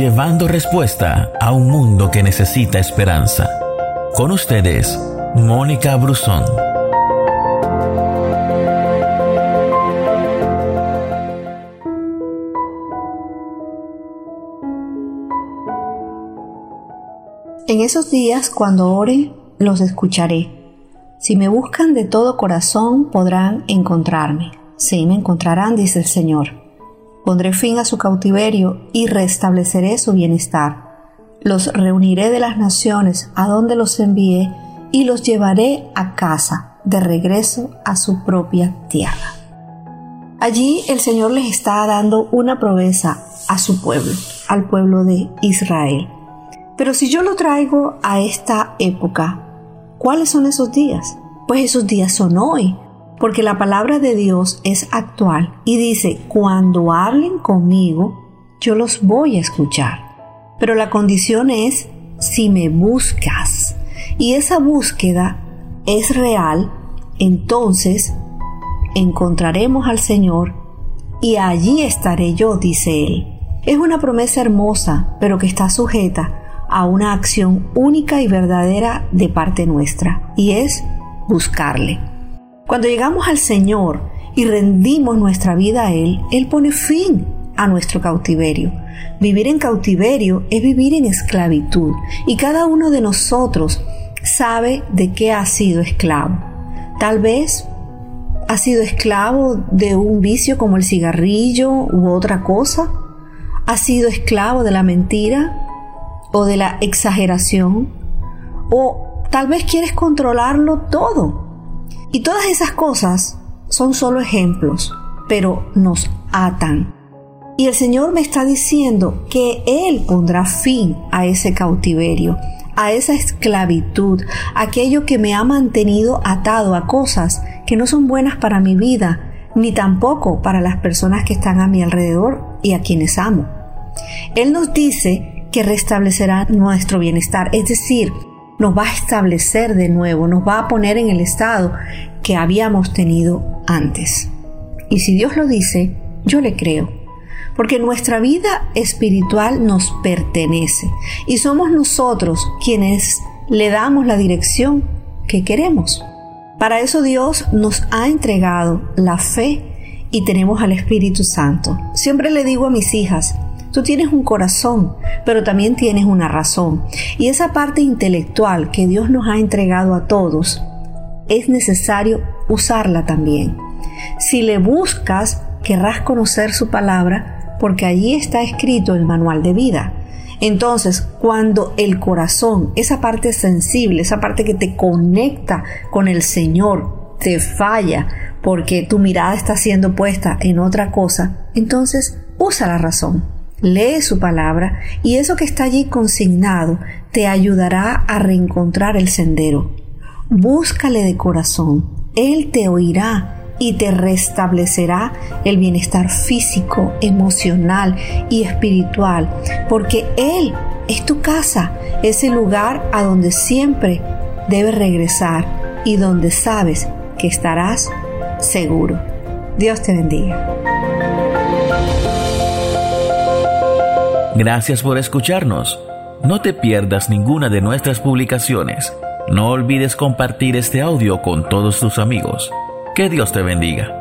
llevando respuesta a un mundo que necesita esperanza. Con ustedes, Mónica Brusón. En esos días, cuando oren, los escucharé. Si me buscan de todo corazón, podrán encontrarme. Sí, me encontrarán, dice el Señor. Pondré fin a su cautiverio y restableceré su bienestar. Los reuniré de las naciones a donde los envié y los llevaré a casa, de regreso a su propia tierra. Allí el Señor les está dando una promesa a su pueblo, al pueblo de Israel. Pero si yo lo traigo a esta época, ¿cuáles son esos días? Pues esos días son hoy, porque la palabra de Dios es actual y dice, cuando hablen conmigo, yo los voy a escuchar. Pero la condición es si me buscas. Y esa búsqueda es real, entonces encontraremos al Señor y allí estaré yo, dice Él. Es una promesa hermosa, pero que está sujeta a una acción única y verdadera de parte nuestra, y es buscarle. Cuando llegamos al Señor y rendimos nuestra vida a Él, Él pone fin a nuestro cautiverio. Vivir en cautiverio es vivir en esclavitud, y cada uno de nosotros sabe de qué ha sido esclavo. Tal vez ha sido esclavo de un vicio como el cigarrillo u otra cosa. Ha sido esclavo de la mentira, o de la exageración o tal vez quieres controlarlo todo. Y todas esas cosas son solo ejemplos, pero nos atan. Y el Señor me está diciendo que Él pondrá fin a ese cautiverio, a esa esclavitud, aquello que me ha mantenido atado a cosas que no son buenas para mi vida, ni tampoco para las personas que están a mi alrededor y a quienes amo. Él nos dice que restablecerá nuestro bienestar, es decir, nos va a establecer de nuevo, nos va a poner en el estado que habíamos tenido antes. Y si Dios lo dice, yo le creo, porque nuestra vida espiritual nos pertenece y somos nosotros quienes le damos la dirección que queremos. Para eso Dios nos ha entregado la fe y tenemos al Espíritu Santo. Siempre le digo a mis hijas, Tú tienes un corazón, pero también tienes una razón. Y esa parte intelectual que Dios nos ha entregado a todos, es necesario usarla también. Si le buscas, querrás conocer su palabra, porque allí está escrito el manual de vida. Entonces, cuando el corazón, esa parte sensible, esa parte que te conecta con el Señor, te falla porque tu mirada está siendo puesta en otra cosa, entonces usa la razón lee su palabra y eso que está allí consignado te ayudará a reencontrar el sendero. Búscale de corazón, Él te oirá y te restablecerá el bienestar físico, emocional y espiritual, porque Él es tu casa, es el lugar a donde siempre debes regresar y donde sabes que estarás seguro. Dios te bendiga. Gracias por escucharnos. No te pierdas ninguna de nuestras publicaciones. No olvides compartir este audio con todos tus amigos. Que Dios te bendiga.